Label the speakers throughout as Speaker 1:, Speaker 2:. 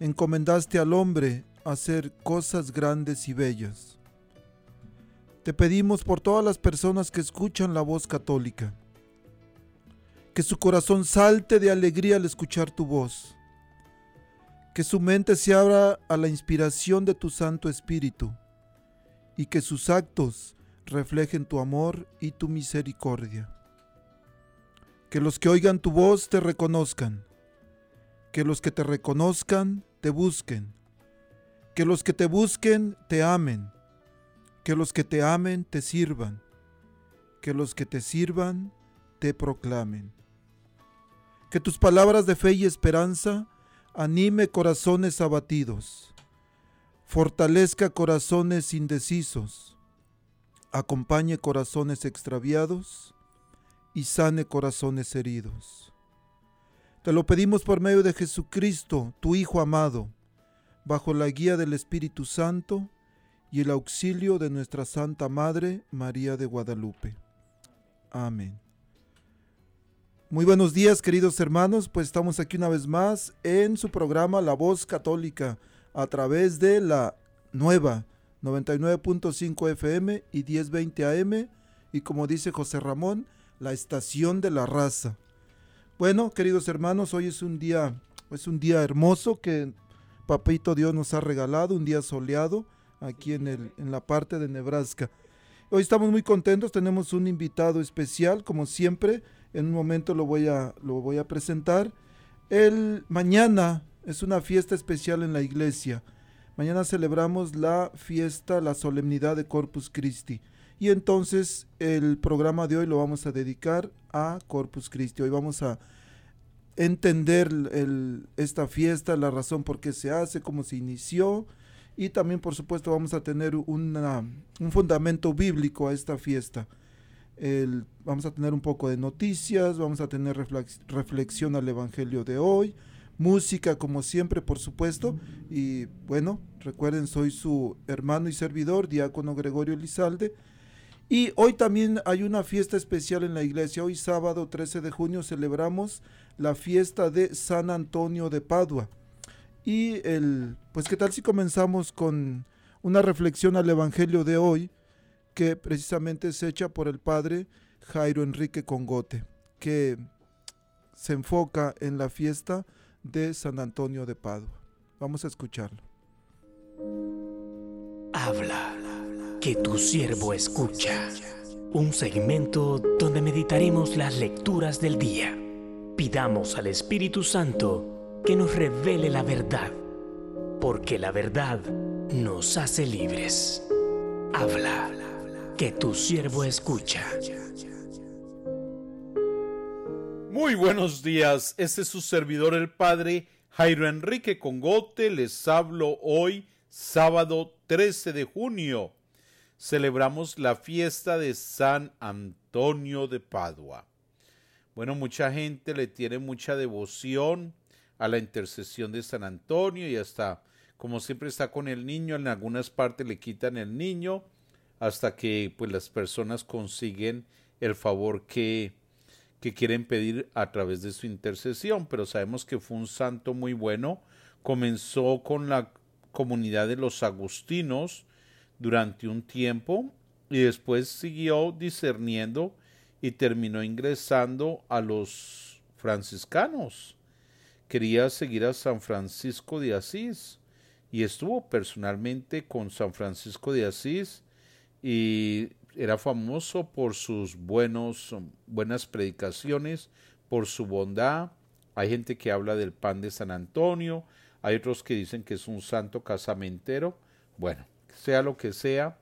Speaker 1: encomendaste al hombre hacer cosas grandes y bellas. Te pedimos por todas las personas que escuchan la voz católica, que su corazón salte de alegría al escuchar tu voz, que su mente se abra a la inspiración de tu Santo Espíritu y que sus actos reflejen tu amor y tu misericordia. Que los que oigan tu voz te reconozcan, que los que te reconozcan te busquen, que los que te busquen te amen, que los que te amen te sirvan, que los que te sirvan te proclamen. Que tus palabras de fe y esperanza anime corazones abatidos, fortalezca corazones indecisos, acompañe corazones extraviados y sane corazones heridos. Te lo pedimos por medio de Jesucristo, tu Hijo amado, bajo la guía del Espíritu Santo y el auxilio de nuestra Santa Madre María de Guadalupe. Amén. Muy buenos días queridos hermanos, pues estamos aquí una vez más en su programa La Voz Católica a través de la nueva 99.5 FM y 1020 AM y como dice José Ramón, la estación de la raza. Bueno, queridos hermanos, hoy es un día, es un día hermoso que Papito Dios nos ha regalado, un día soleado aquí en, el, en la parte de Nebraska. Hoy estamos muy contentos, tenemos un invitado especial, como siempre, en un momento lo voy a, lo voy a presentar. El mañana es una fiesta especial en la iglesia. Mañana celebramos la fiesta, la solemnidad de Corpus Christi. Y entonces el programa de hoy lo vamos a dedicar a Corpus Christi. Hoy vamos a entender esta fiesta, la razón por qué se hace, cómo se inició. Y también, por supuesto, vamos a tener una, un fundamento bíblico a esta fiesta. El, vamos a tener un poco de noticias, vamos a tener reflexión al Evangelio de hoy, música como siempre, por supuesto. Y bueno, recuerden, soy su hermano y servidor, diácono Gregorio Lizalde. Y hoy también hay una fiesta especial en la iglesia. Hoy sábado 13 de junio celebramos la fiesta de San Antonio de Padua. Y el, pues qué tal si comenzamos con una reflexión al Evangelio de hoy, que precisamente es hecha por el padre Jairo Enrique Congote, que se enfoca en la fiesta de San Antonio de Padua. Vamos a escucharlo.
Speaker 2: Habla que tu siervo escucha. Un segmento donde meditaremos las lecturas del día. Pidamos al Espíritu Santo que nos revele la verdad, porque la verdad nos hace libres. Habla, que tu siervo escucha.
Speaker 3: Muy buenos días, este es su servidor el Padre Jairo Enrique Congote, les hablo hoy, sábado 13 de junio celebramos la fiesta de San Antonio de Padua. Bueno, mucha gente le tiene mucha devoción a la intercesión de San Antonio y hasta, como siempre está con el niño, en algunas partes le quitan el niño hasta que pues las personas consiguen el favor que, que quieren pedir a través de su intercesión, pero sabemos que fue un santo muy bueno, comenzó con la comunidad de los agustinos, durante un tiempo y después siguió discerniendo y terminó ingresando a los franciscanos. Quería seguir a San Francisco de Asís y estuvo personalmente con San Francisco de Asís y era famoso por sus buenos, buenas predicaciones, por su bondad. Hay gente que habla del pan de San Antonio, hay otros que dicen que es un santo casamentero. Bueno, sea lo que sea,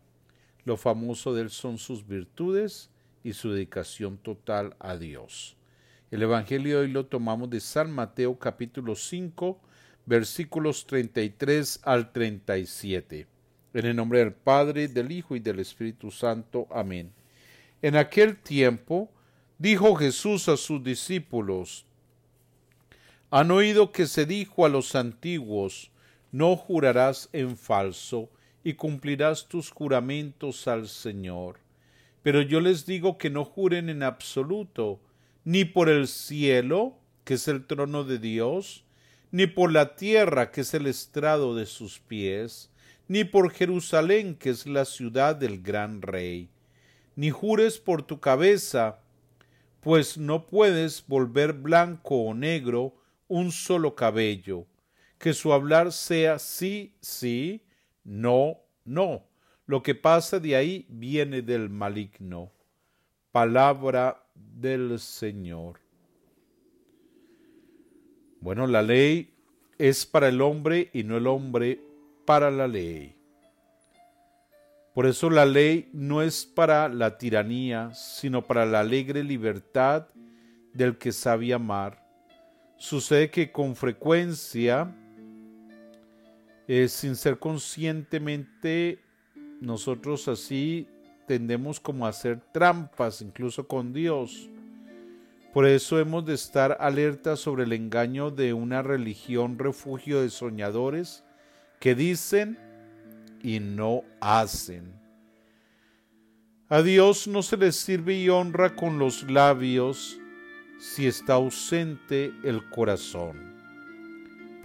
Speaker 3: lo famoso de él son sus virtudes y su dedicación total a Dios. El Evangelio hoy lo tomamos de San Mateo capítulo 5, versículos 33 al 37. En el nombre del Padre, del Hijo y del Espíritu Santo. Amén. En aquel tiempo dijo Jesús a sus discípulos, han oído que se dijo a los antiguos, no jurarás en falso, y cumplirás tus juramentos al Señor. Pero yo les digo que no juren en absoluto, ni por el cielo, que es el trono de Dios, ni por la tierra, que es el estrado de sus pies, ni por Jerusalén, que es la ciudad del gran rey. Ni jures por tu cabeza, pues no puedes volver blanco o negro un solo cabello, que su hablar sea sí, sí, no, no. Lo que pasa de ahí viene del maligno. Palabra del Señor. Bueno, la ley es para el hombre y no el hombre para la ley. Por eso la ley no es para la tiranía, sino para la alegre libertad del que sabe amar. Sucede que con frecuencia, sin ser conscientemente, nosotros así tendemos como a hacer trampas, incluso con Dios. Por eso hemos de estar alerta sobre el engaño de una religión refugio de soñadores que dicen y no hacen. A Dios no se le sirve y honra con los labios si está ausente el corazón.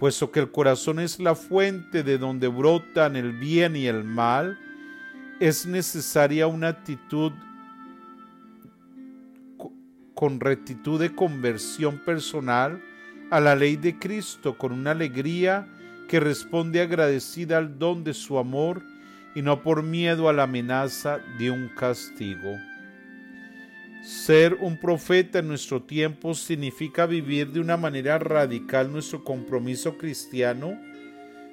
Speaker 3: Puesto que el corazón es la fuente de donde brotan el bien y el mal, es necesaria una actitud con rectitud de conversión personal a la ley de Cristo, con una alegría que responde agradecida al don de su amor y no por miedo a la amenaza de un castigo. Ser un profeta en nuestro tiempo significa vivir de una manera radical nuestro compromiso cristiano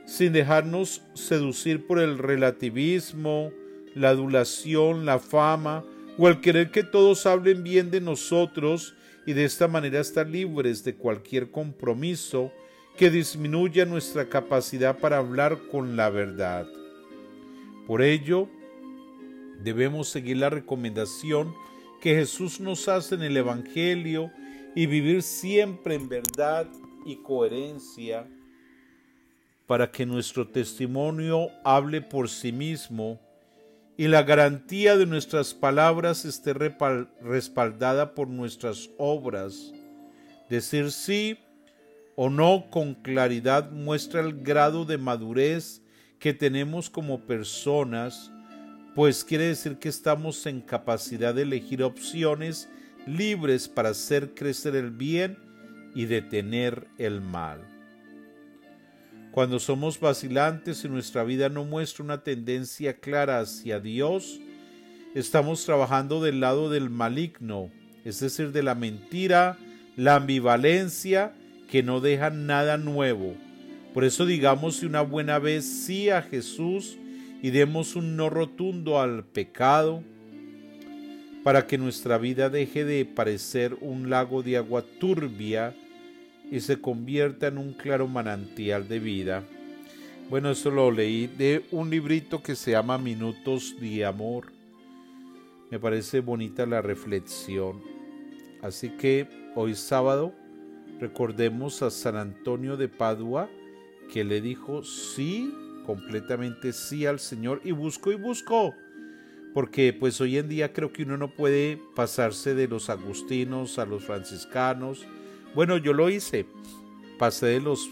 Speaker 3: sin dejarnos seducir por el relativismo, la adulación, la fama o el querer que todos hablen bien de nosotros y de esta manera estar libres de cualquier compromiso que disminuya nuestra capacidad para hablar con la verdad. Por ello, debemos seguir la recomendación que Jesús nos hace en el Evangelio y vivir siempre en verdad y coherencia para que nuestro testimonio hable por sí mismo y la garantía de nuestras palabras esté respaldada por nuestras obras. Decir sí o no con claridad muestra el grado de madurez que tenemos como personas, pues quiere decir que estamos en capacidad de elegir opciones libres para hacer crecer el bien y detener el mal. Cuando somos vacilantes y nuestra vida no muestra una tendencia clara hacia Dios, estamos trabajando del lado del maligno, es decir, de la mentira, la ambivalencia que no dejan nada nuevo. Por eso digamos una buena vez sí a Jesús y demos un no rotundo al pecado, para que nuestra vida deje de parecer un lago de agua turbia y se convierta en un claro manantial de vida. Bueno, eso lo leí de un librito que se llama Minutos de Amor. Me parece bonita la reflexión. Así que hoy sábado Recordemos a San Antonio de Padua que le dijo sí, completamente sí al Señor y buscó y buscó. Porque pues hoy en día creo que uno no puede pasarse de los agustinos a los franciscanos. Bueno, yo lo hice. Pasé de los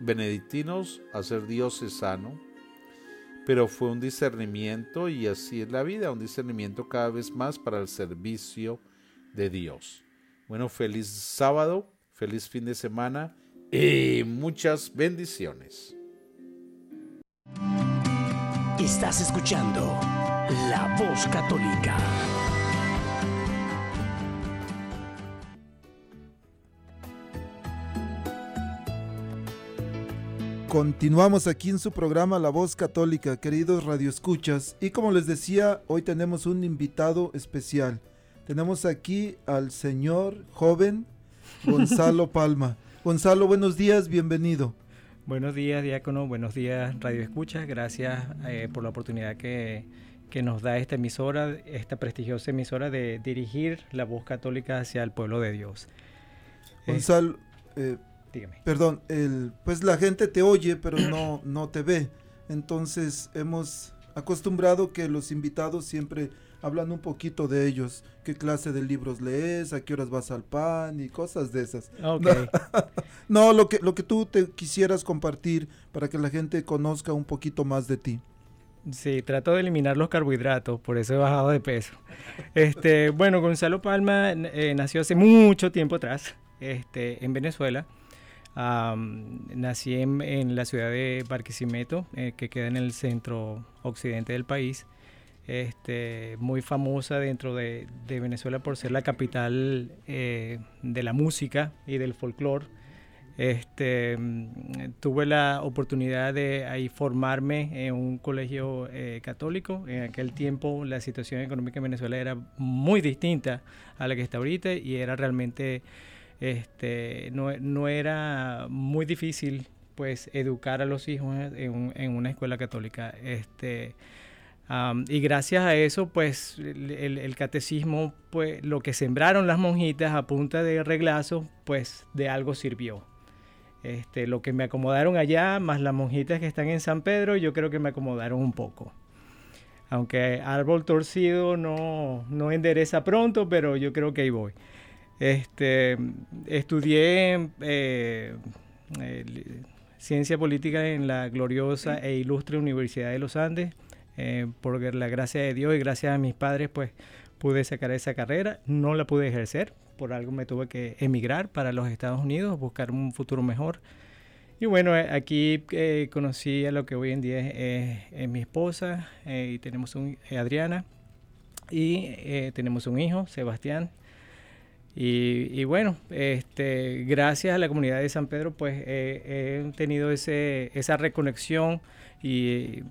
Speaker 3: benedictinos a ser diocesano. Pero fue un discernimiento y así es la vida, un discernimiento cada vez más para el servicio de Dios. Bueno, feliz sábado Feliz fin de semana y muchas bendiciones.
Speaker 2: Estás escuchando La Voz Católica.
Speaker 1: Continuamos aquí en su programa La Voz Católica, queridos radioescuchas. Y como les decía, hoy tenemos un invitado especial. Tenemos aquí al señor joven Gonzalo Palma. Gonzalo, buenos días, bienvenido.
Speaker 4: Buenos días, diácono. Buenos días, Radio Escucha. Gracias eh, por la oportunidad que, que, nos da esta emisora, esta prestigiosa emisora de dirigir la voz católica hacia el pueblo de Dios.
Speaker 1: Gonzalo, eh, dígame. Perdón, el, pues la gente te oye, pero no, no te ve. Entonces hemos acostumbrado que los invitados siempre hablan un poquito de ellos, qué clase de libros lees, a qué horas vas al pan y cosas de esas.
Speaker 4: Okay.
Speaker 1: no, lo que, lo que tú te quisieras compartir para que la gente conozca un poquito más de ti.
Speaker 4: Sí, trato de eliminar los carbohidratos, por eso he bajado de peso. Este, bueno, Gonzalo Palma eh, nació hace mucho tiempo atrás, este, en Venezuela. Um, nací en, en, la ciudad de Barquisimeto, eh, que queda en el centro occidente del país este, muy famosa dentro de, Venezuela por ser la capital eh, de la música y del folclore. Este, tuve la oportunidad de ahí formarme en un colegio eh, católico. En aquel tiempo la situación económica en Venezuela era muy distinta a la que está ahorita y era realmente, este, no, era muy difícil pues educar a los hijos en, en una escuela católica. Este, y gracias a eso, pues el, catecismo, pues lo que sembraron las monjitas a punta de reglazo, pues de algo sirvió. Este, lo que me acomodaron allá, más las monjitas que están en San Pedro, yo creo que me acomodaron un poco. Aunque árbol torcido no, no endereza pronto, pero yo creo que ahí voy. Este, estudié eh, ciencia política en la gloriosa e ilustre Universidad de los Andes eh, por la gracia de Dios y gracias a mis padres, pues pude sacar esa carrera. No la pude ejercer, por algo me tuve que emigrar para los Estados Unidos, buscar un futuro mejor. Y bueno, eh, aquí eh, conocí a lo que hoy en día es, mi esposa y tenemos un Adriana y tenemos un hijo, Sebastián. Y, bueno, este, gracias a la comunidad de San Pedro, pues he tenido ese, esa reconexión y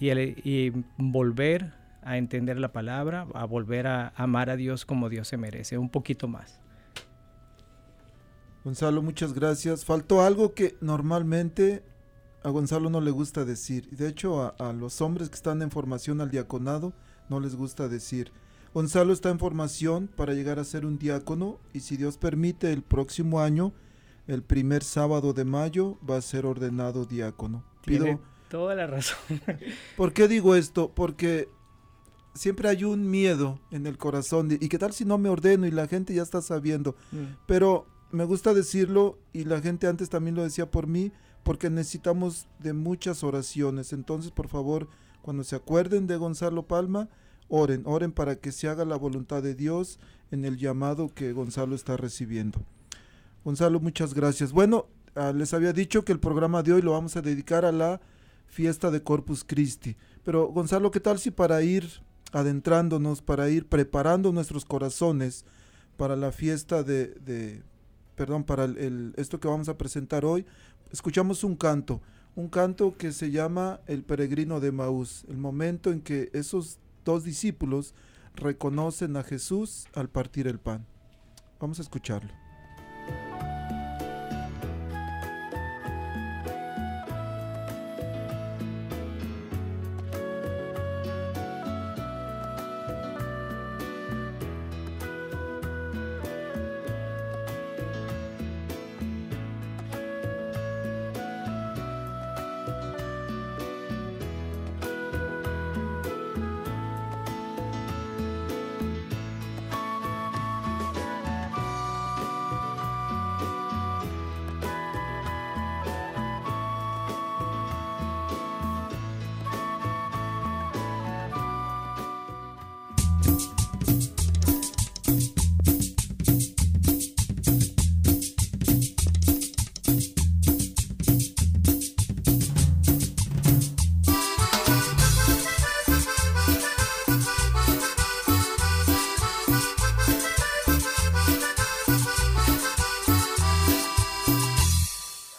Speaker 4: y, volver a entender la palabra, a volver a amar a Dios como Dios se merece, un poquito más.
Speaker 1: Gonzalo, muchas gracias. Faltó algo que normalmente a Gonzalo no le gusta decir. De hecho, a, a, los hombres que están en formación al diaconado no les gusta decir. Gonzalo está en formación para llegar a ser un diácono y si Dios permite el próximo año, el primer sábado de mayo, va a ser ordenado diácono.
Speaker 4: Pido Toda la razón.
Speaker 1: ¿Por qué digo esto? Porque siempre hay un miedo en el corazón. ¿Y qué tal si no me ordeno y la gente ya está sabiendo? Mm. Pero me gusta decirlo y la gente antes también lo decía por mí, porque necesitamos de muchas oraciones. Entonces, por favor, cuando se acuerden de Gonzalo Palma, oren, oren para que se haga la voluntad de Dios en el llamado que Gonzalo está recibiendo. Gonzalo, muchas gracias. Bueno, ah, les había dicho que el programa de hoy lo vamos a dedicar a la fiesta de Corpus Christi. Pero Gonzalo, ¿qué tal si para ir adentrándonos, para ir preparando nuestros corazones para la fiesta de, perdón, para el, esto que vamos a presentar hoy, escuchamos un canto, un canto que se llama El peregrino de Maús, el momento en que esos dos discípulos reconocen a Jesús al partir el pan. Vamos a escucharlo.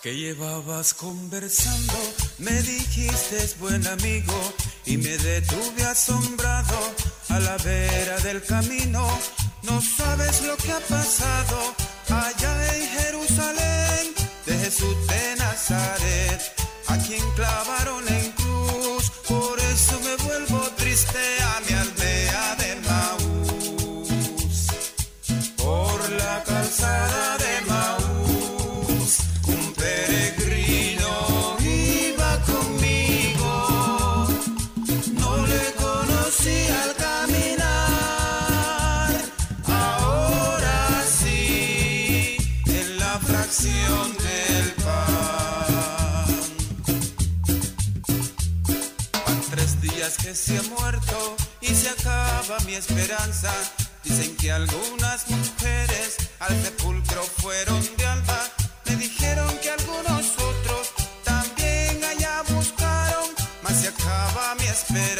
Speaker 5: Que llevabas conversando, me dijiste es buen amigo y me detuve asombrado a la vera del camino. No sabes lo que ha pasado allá en Jerusalén de Jesús de Nazaret, a quien clavaron en esperanza. Dicen que algunas mujeres al sepulcro fueron de alba. Me dijeron que algunos otros también allá buscaron. Mas se acaba mi esperanza.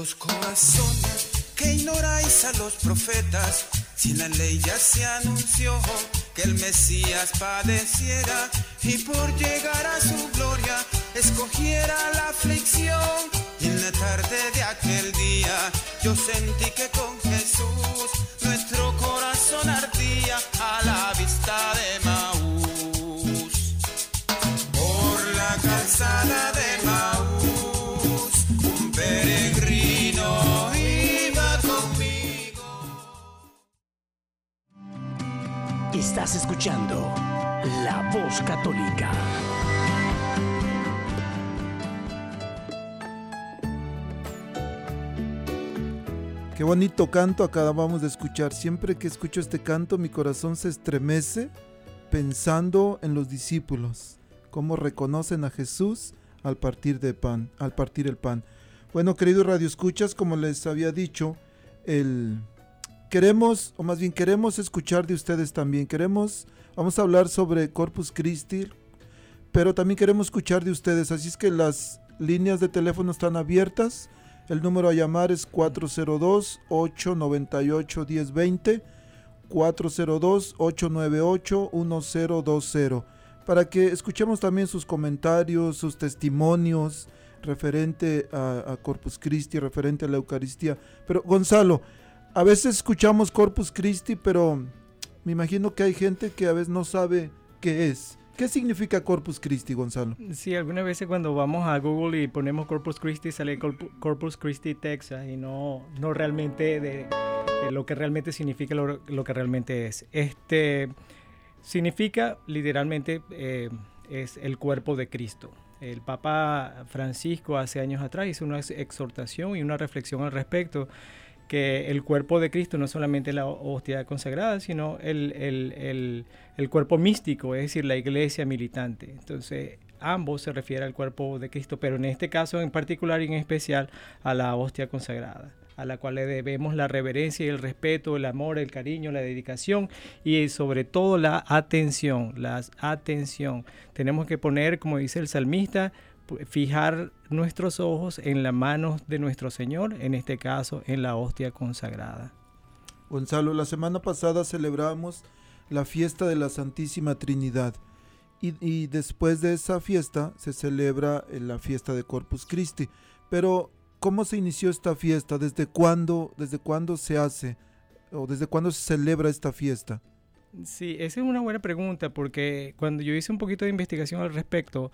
Speaker 5: Tardíos corazones que ignoráis a los profetas, si la ley ya se anunció que el Mesías padeciera y por llegar a su gloria escogiera la aflicción. Y en la tarde de aquel día yo sentí que con Jesús
Speaker 2: Estás escuchando La Voz Católica.
Speaker 1: Qué bonito canto acabamos de escuchar. Siempre que escucho este canto mi corazón se estremece pensando en los discípulos, cómo reconocen a Jesús al partir de pan, al partir el pan. Bueno, queridos radioescuchas, como les había dicho, el queremos o más bien queremos escuchar de ustedes también. Queremos vamos a hablar sobre Corpus Christi, pero también queremos escuchar de ustedes, así es que las líneas de teléfono están abiertas. El número a llamar es 402-898-1020, 402-898-1020, para que escuchemos también sus comentarios, sus testimonios referente a, a Corpus Christi, referente a la Eucaristía. Pero Gonzalo, a veces escuchamos Corpus Christi, pero me imagino que hay gente que a veces no sabe qué es. ¿Qué significa Corpus Christi, Gonzalo?
Speaker 4: Sí, algunas veces cuando vamos a Google y ponemos Corpus Christi sale Corpu- Corpus Christi Texas y no, no realmente de, lo que realmente significa lo, lo que realmente es. Este significa literalmente eh, es el cuerpo de Cristo. El Papa Francisco hace años atrás hizo una ex- exhortación y una reflexión al respecto que el cuerpo de Cristo no es solamente la hostia consagrada, sino el, el- el- el cuerpo místico, es decir, la iglesia militante. Entonces, ambos se refiere al cuerpo de Cristo, pero en este caso en particular y en especial a la hostia consagrada, a la cual le debemos la reverencia y el respeto, el amor, el cariño, la dedicación y sobre todo la atención, la atención. Tenemos que poner, como dice el salmista, fijar nuestros ojos en las manos de nuestro Señor, en este caso en la hostia consagrada.
Speaker 1: Gonzalo, la semana pasada celebramos la fiesta de la Santísima Trinidad y, y después de esa fiesta se celebra eh, la fiesta de Corpus Christi. Pero, ¿cómo se inició esta fiesta? ¿Desde cuándo, desde cuándo se hace o desde cuándo se celebra esta fiesta?
Speaker 4: Sí, esa es una buena pregunta porque cuando yo hice un poquito de investigación al respecto,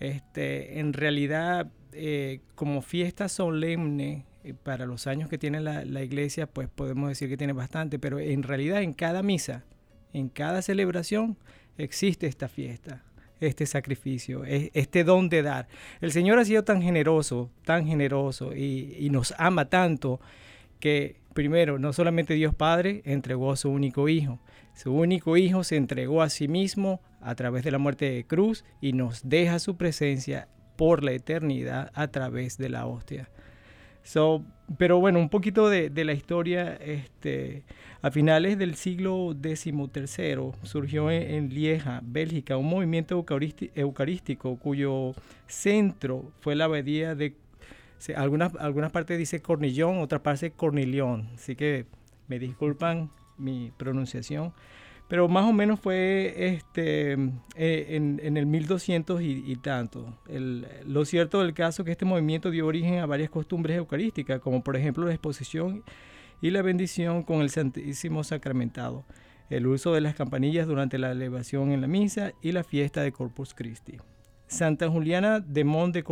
Speaker 4: este, en realidad eh, como fiesta solemne eh, para los años que tiene la, iglesia, pues podemos decir que tiene bastante, pero en realidad en cada misa, en cada celebración existe esta fiesta. este sacrificio, este don de dar. El Señor ha sido tan generoso, tan generoso y, nos ama tanto que primero, no solamente Dios Padre entregó a su único Hijo, su único Hijo se entregó a sí mismo a través de la muerte de cruz y nos deja su presencia por la eternidad a través de la hostia. So, pero bueno, un poquito de, la historia, este, a finales del siglo XIII surgió en, Lieja, Bélgica, un movimiento eucarístico cuyo centro fue la abadía de, algunas, algunas partes dice Cornillón, otras partes Cornilión, así que me disculpan mi pronunciación pero más o menos fue este, eh, en, el 1200 y, tanto. lo cierto del caso es que este movimiento dio origen a varias costumbres eucarísticas, como por ejemplo la exposición y la bendición con el Santísimo Sacramentado, el uso de las campanillas durante la elevación en la misa y la fiesta de Corpus Christi. Santa Juliana de Mont de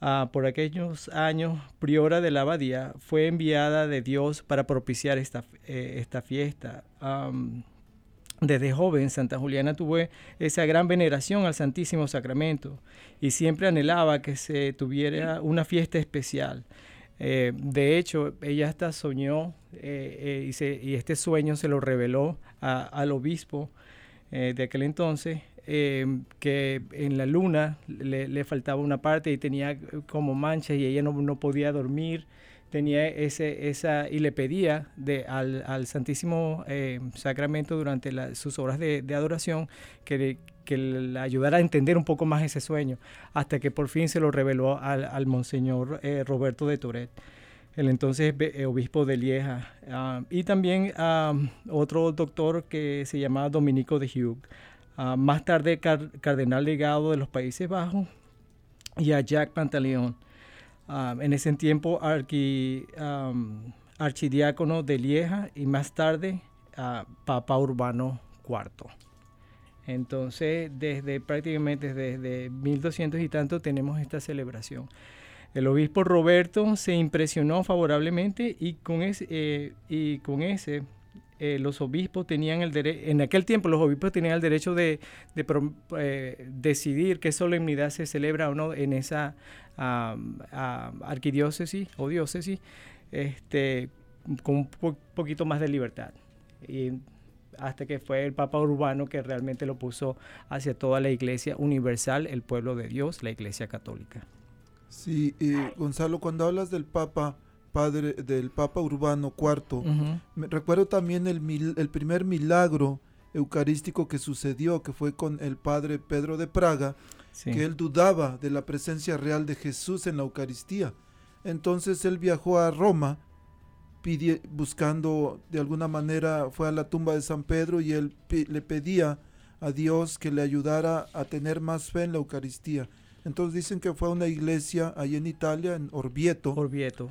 Speaker 4: Ah, por aquellos años, priora de la abadía, fue enviada de Dios para propiciar esta, eh, esta fiesta. desde joven, Santa Juliana tuvo esa gran veneración al Santísimo Sacramento y siempre anhelaba que se tuviera una fiesta especial. Eh, de hecho, ella hasta soñó eh, y, este sueño se lo reveló al obispo de aquel entonces Em, que en la luna le, faltaba una parte y tenía como manchas y ella no, no podía dormir tenía ese, esa, y le pedía de, al, al Santísimo em, Sacramento durante sus horas de, adoración que, que le ayudara a entender un poco más ese sueño, hasta que por fin se lo reveló al, Monseñor eh, Roberto de Toret, el entonces eh, obispo de Lieja, ah, y también a otro doctor que se llamaba Dominico de Hugh. Ah, más tarde cardenal legado de los Países Bajos, y a Jack Pantaleón. Ah, en ese tiempo archidiácono de Lieja y más tarde Papa Urbano IV. Entonces, desde prácticamente desde 1200 y tanto tenemos esta celebración. El obispo Roberto se impresionó favorablemente y con eh, y con ese eh, los obispos tenían el derecho, en aquel tiempo los obispos tenían el derecho de, eh, decidir qué solemnidad se celebra o no en esa arquidiócesis o diócesis, este, con un poquito más de libertad. Y hasta que fue el Papa Urbano que realmente lo puso hacia toda la iglesia universal, el pueblo de Dios, la iglesia católica.
Speaker 1: Sí, Gonzalo, cuando hablas del Papa, padre del Papa Urbano IV. recuerdo también el, el, primer milagro eucarístico que sucedió, que fue con el padre Pedro de Praga, que él dudaba de la presencia real de Jesús en la Eucaristía. Entonces él viajó a Roma buscando, de alguna manera, fue a la tumba de San Pedro y él le pedía a Dios que le ayudara a tener más fe en la Eucaristía. Entonces dicen que fue a una iglesia ahí en Italia, en Orvieto.
Speaker 4: Orvieto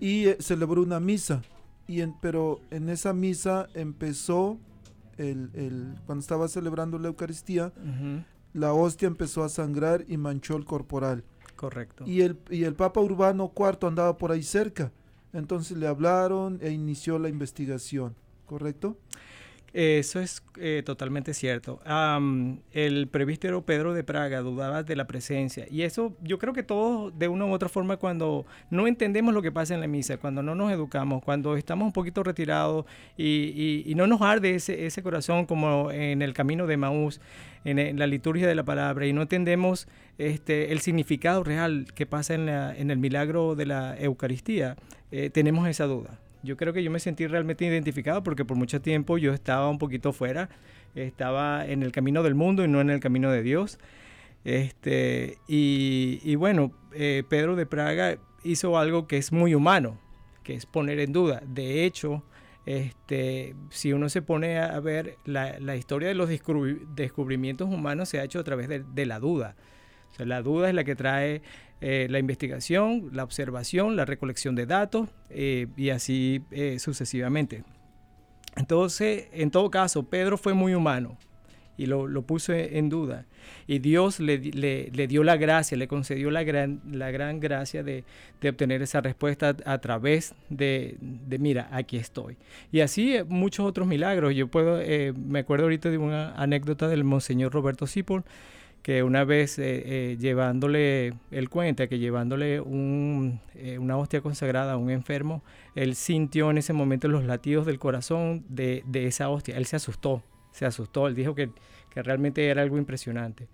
Speaker 1: y eh, celebró una misa. Y en, pero en esa misa empezó, el, el, cuando estaba celebrando la Eucaristía, la hostia empezó a sangrar y manchó el corporal.
Speaker 4: Correcto.
Speaker 1: Y el, y el Papa Urbano IV andaba por ahí cerca. Entonces le hablaron e inició la investigación, ¿correcto?
Speaker 4: Eso es eh, totalmente cierto. el prevístero Pedro de Praga dudaba de la presencia y eso yo creo que todos de una u otra forma cuando no entendemos lo que pasa en la misa, cuando no nos educamos, cuando estamos un poquito retirados y, no nos arde ese, ese, corazón como en el camino de Maús, en, la liturgia de la palabra y no entendemos este, el significado real que pasa en, en el milagro de la Eucaristía, eh, tenemos esa duda yo creo que yo me sentí realmente identificado porque por mucho tiempo yo estaba un poquito fuera, estaba en el camino del mundo y no en el camino de Dios. Este, y, bueno, eh, Pedro de Praga hizo algo que es muy humano, que es poner en duda. De hecho, este, si uno se pone a ver la, historia de los descubrimientos humanos se ha hecho a través de, la duda. La duda es la que trae eh, la investigación, la observación, la recolección de datos eh, y así eh, sucesivamente. Entonces, en todo caso, Pedro fue muy humano y lo, lo puso en duda. Y Dios le, le, dio la gracia, le concedió la gran, la gran gracia de, de obtener esa respuesta a, través de, de, mira, aquí estoy. Y así muchos otros milagros. Yo puedo, me acuerdo ahorita de una anécdota del Monseñor Roberto Sipol, que una vez eh, eh, llevándole, él cuenta que llevándole un, eh, una hostia consagrada a un enfermo, él sintió en ese momento los latidos del corazón de, de, esa hostia. Él se asustó, se asustó, él dijo que, que realmente era algo impresionante.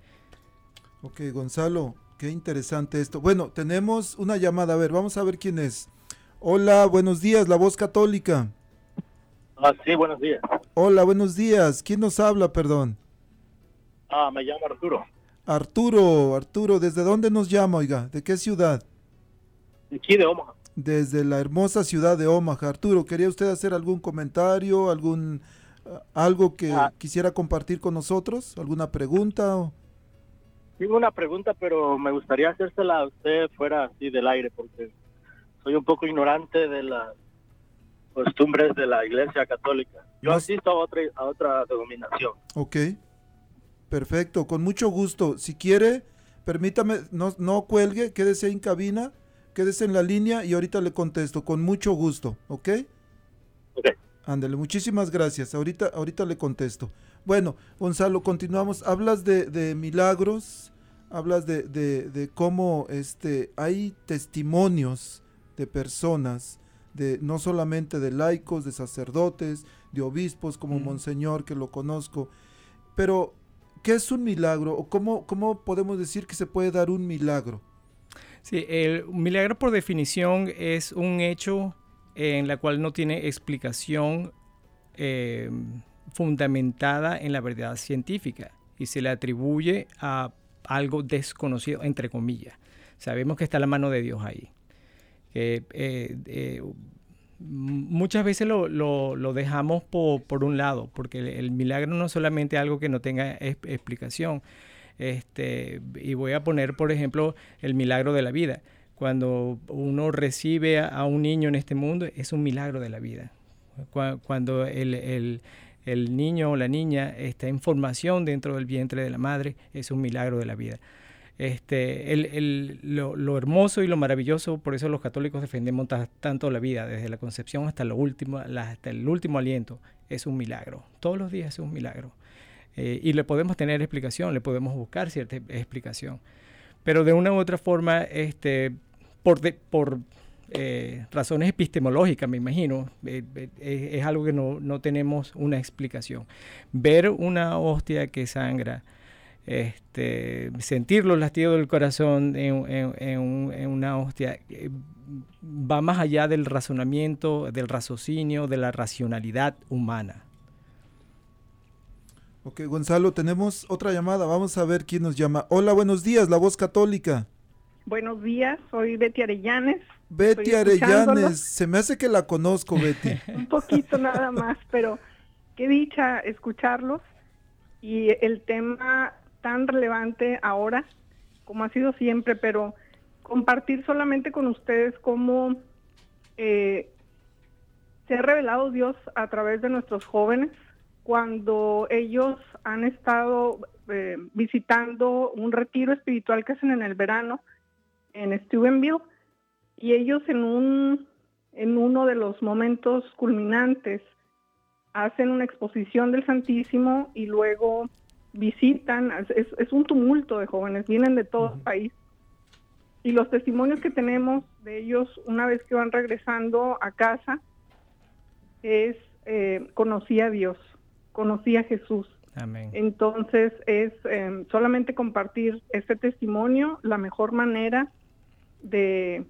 Speaker 1: Ok, Gonzalo, qué interesante esto. Bueno, tenemos una llamada, a ver, vamos a ver quién es. Hola, buenos días, la voz católica.
Speaker 6: Ah, sí, buenos días.
Speaker 1: Hola, buenos días. ¿Quién nos habla, perdón?
Speaker 6: Ah, me llamo Arturo.
Speaker 1: Arturo, Arturo, ¿desde dónde nos llama, oiga? ¿De qué ciudad?
Speaker 6: Aquí de Omaha.
Speaker 1: Desde la hermosa ciudad de Omaha. Arturo, ¿quería usted hacer algún comentario, algún uh, algo que ah. quisiera compartir con nosotros? ¿Alguna pregunta?
Speaker 6: Tengo una pregunta, pero me gustaría hacérsela a usted fuera así del aire, porque soy un poco ignorante de las costumbres de la Iglesia Católica. Yo no. asisto a otra, a otra denominación.
Speaker 1: Ok. Perfecto, con mucho gusto. Si quiere, permítame, no, no cuelgue, quédese en cabina, quédese en la línea y ahorita le contesto, con mucho gusto, ¿ok?
Speaker 6: Ok.
Speaker 1: Ándale, muchísimas gracias. Ahorita, ahorita le contesto. Bueno, Gonzalo, continuamos. Hablas de, de milagros, hablas de, de, de, cómo este, hay testimonios de personas, de, no solamente de laicos, de sacerdotes, de obispos como mm. Monseñor, que lo conozco, pero ¿qué es un milagro o cómo, cómo podemos decir que se puede dar un milagro?
Speaker 4: Sí, el milagro por definición es un hecho en la cual no tiene explicación eh, fundamentada en la verdad científica y se le atribuye a algo desconocido, entre comillas. Sabemos que está la mano de Dios ahí. Eh, eh, muchas veces lo, lo, dejamos por, por, un lado, porque el, milagro no es solamente algo que no tenga explicación. Este, y voy a poner, por ejemplo, el milagro de la vida. Cuando uno recibe a, a un niño en este mundo, es un milagro de la vida. Cuando el, el, el niño o la niña está en formación dentro del vientre de la madre, es un milagro de la vida este, lo, hermoso y lo maravilloso, por eso los católicos defendemos tanto la vida, desde la concepción hasta, el último aliento, es un milagro. Todos los días es un milagro. Eh, y le podemos tener explicación, le podemos buscar cierta explicación. Pero de una u otra forma, este, por, por eh, razones epistemológicas, me imagino, eh, es algo que no, no tenemos una explicación. Ver una hostia que sangra, este, sentir los latidos del corazón en, en, en, en, una hostia va más allá del razonamiento, del raciocinio, de la racionalidad humana.
Speaker 1: Ok, Gonzalo, tenemos otra llamada. Vamos a ver quién nos llama. Hola, buenos días, la voz católica.
Speaker 7: Buenos días, soy Betty Arellanes.
Speaker 1: Betty Arellanes, se me hace que la conozco, Betty.
Speaker 7: Un poquito nada más, pero qué dicha escucharlos. Y el tema tan relevante ahora como ha sido siempre, pero compartir solamente con ustedes cómo eh, se ha revelado Dios a través de nuestros jóvenes cuando ellos han estado eh, visitando un retiro espiritual que hacen en el verano en Steubenville y ellos en un en uno de los momentos culminantes hacen una exposición del Santísimo y luego visitan, es, es, un tumulto de jóvenes, vienen de todo el país. Y los testimonios que tenemos de ellos una vez que van regresando a casa es, eh, conocí a Dios, conocí a Jesús.
Speaker 4: Amén.
Speaker 7: Entonces es eh, solamente compartir este testimonio, la mejor manera de,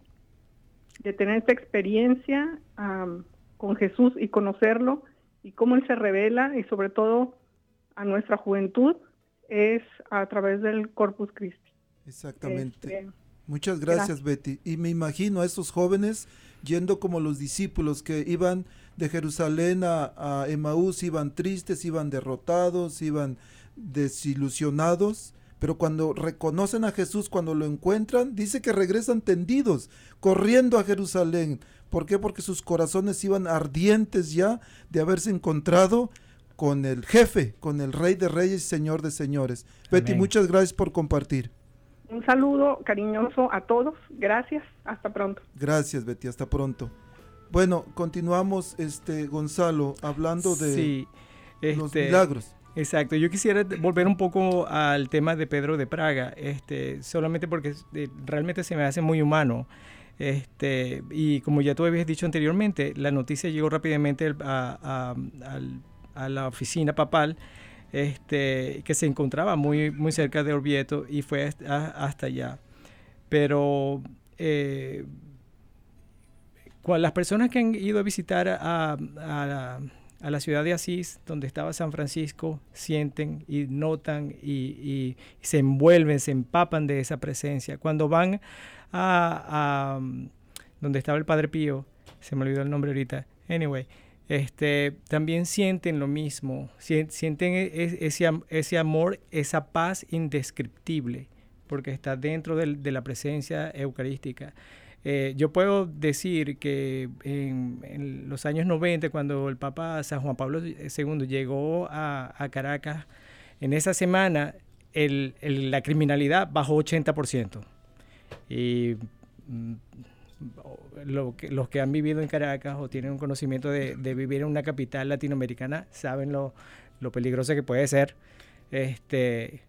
Speaker 7: de tener esta experiencia um, con Jesús y conocerlo y cómo Él se revela y sobre todo a nuestra juventud es a través del Corpus Christi.
Speaker 1: Exactamente. Este, Muchas gracias, gracias, Betty. Y me imagino a esos jóvenes yendo como los discípulos que iban de Jerusalén a, a Emaús, iban tristes, iban derrotados, iban desilusionados, pero cuando reconocen a Jesús, cuando lo encuentran, dice que regresan tendidos, corriendo a Jerusalén. ¿Por qué? Porque sus corazones iban ardientes ya de haberse encontrado con el jefe, con el rey de reyes y señor de señores. Betty, muchas gracias por compartir.
Speaker 7: Un saludo cariñoso a todos. Gracias. Hasta pronto.
Speaker 1: Gracias, Betty, hasta pronto. Bueno, continuamos, este Gonzalo, hablando de
Speaker 4: Sí,
Speaker 1: los
Speaker 4: este,
Speaker 1: milagros.
Speaker 4: Exacto, yo quisiera volver un poco al tema de Pedro de Praga, este, solamente porque eh, realmente se me hace muy humano. Este, y como ya tú habías dicho anteriormente, la noticia llegó rápidamente al- a, a- al- a la oficina papal, este, que se encontraba muy, muy cerca de Orvieto y fue hasta, allá. Pero eh, las personas que han ido a visitar a, la, ciudad de Asís, donde estaba San Francisco, sienten y notan y, se envuelven, se empapan de esa presencia. Cuando van a, donde estaba el Padre Pío, se me olvidó el nombre ahorita, anyway, este, también sienten lo mismo, sien- sienten e- ese, ese amor, esa paz indescriptible, porque está dentro del- de la presencia eucarística. Eh, yo puedo decir que en, en los años 90, cuando el Papa San Juan Pablo II llegó a, a Caracas, en esa semana el- el- la criminalidad bajó 80%. Y mm, los que han vivido en Caracas o tienen un conocimiento de, vivir en una capital latinoamericana saben lo, peligrosa que puede ser. Este,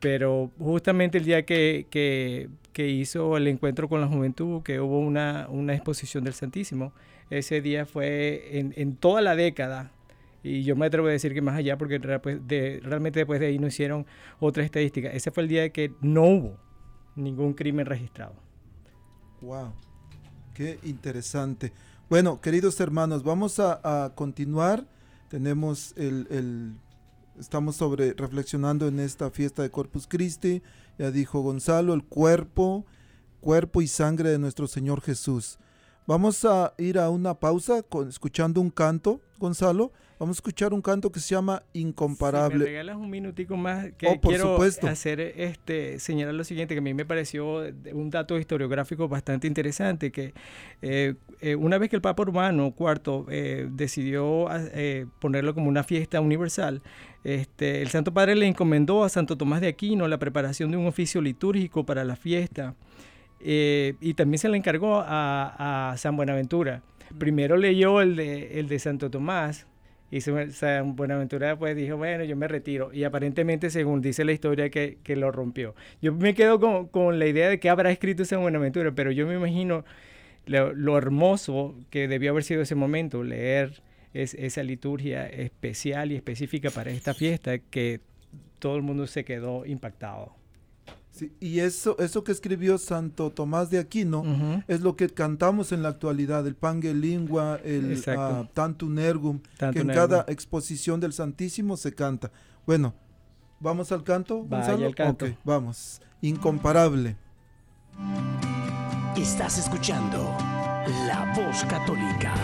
Speaker 4: pero justamente el día que, hizo el encuentro con la juventud, que hubo una, exposición del Santísimo, ese día fue en, toda la década, y yo me atrevo a decir que más allá, porque pues, realmente después de ahí no hicieron otra estadística, ese fue el día que no hubo ningún crimen registrado.
Speaker 1: Wow, qué interesante. Bueno, queridos hermanos, vamos a, continuar. Tenemos el, el- estamos sobre reflexionando en esta fiesta de Corpus Christi. Ya dijo Gonzalo, el cuerpo, cuerpo y sangre de nuestro Señor Jesús. Vamos a ir a una pausa con, escuchando un canto, Gonzalo. Vamos a escuchar un canto que se llama
Speaker 4: Si me
Speaker 1: Incomparable.
Speaker 4: regalas un minutico más, que
Speaker 1: Oh, por
Speaker 4: quiero
Speaker 1: supuesto.
Speaker 4: hacer este señalar lo siguiente, que a mí me pareció un dato historiográfico bastante interesante, que eh, eh, una vez que el Papa Urbano IV eh, decidió ah, eh, ponerlo como una fiesta universal, este, el Santo Padre le encomendó a Santo Tomás de Aquino la preparación de un oficio litúrgico para la fiesta. eh, y también se le encargó a, a San Buenaventura. Primero leyó el de, el de Santo Tomás, San San Buenaventura pues dijo, bueno, yo me retiro. Y aparentemente, según dice la historia, que, que lo rompió. Yo me quedo con, con la idea de que habrá escrito San Buenaventura, pero yo me imagino lo, hermoso que debió haber sido ese momento, leer es- esa liturgia especial y específica para esta fiesta, que todo el mundo se quedó impactado.
Speaker 1: Sí, y eso, eso que escribió Santo Tomás de Aquino es lo que cantamos en la actualidad, el pange lingua, el ah, tantum ergum,
Speaker 4: Tantum
Speaker 1: que en
Speaker 4: ergum.
Speaker 1: cada exposición del Santísimo se canta. Bueno, ¿vamos al canto, Gonzalo?
Speaker 4: al canto.
Speaker 1: Ok, vamos. Incomparable.
Speaker 2: Estás escuchando La Voz Católica.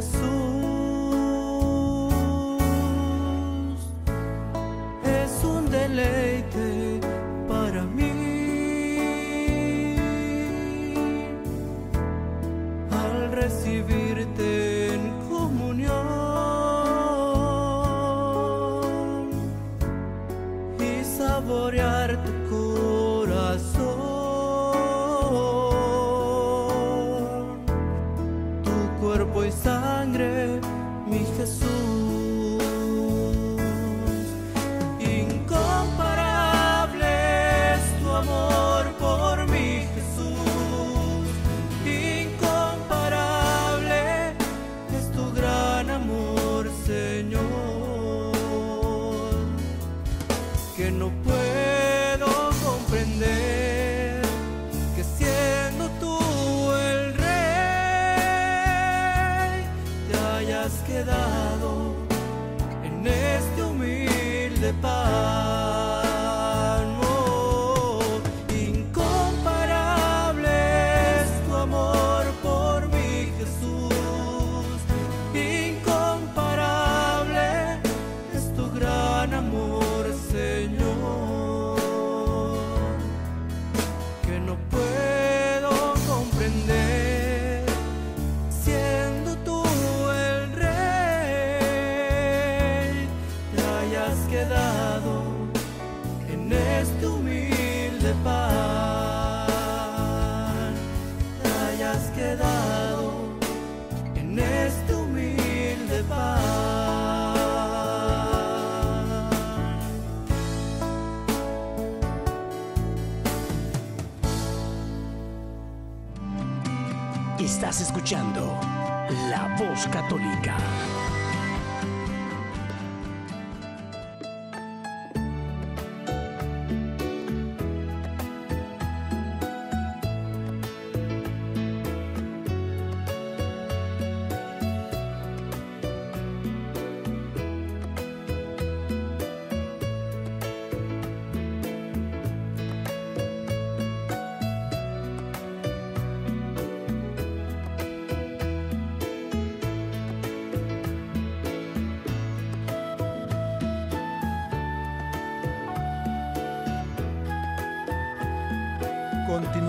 Speaker 8: Mi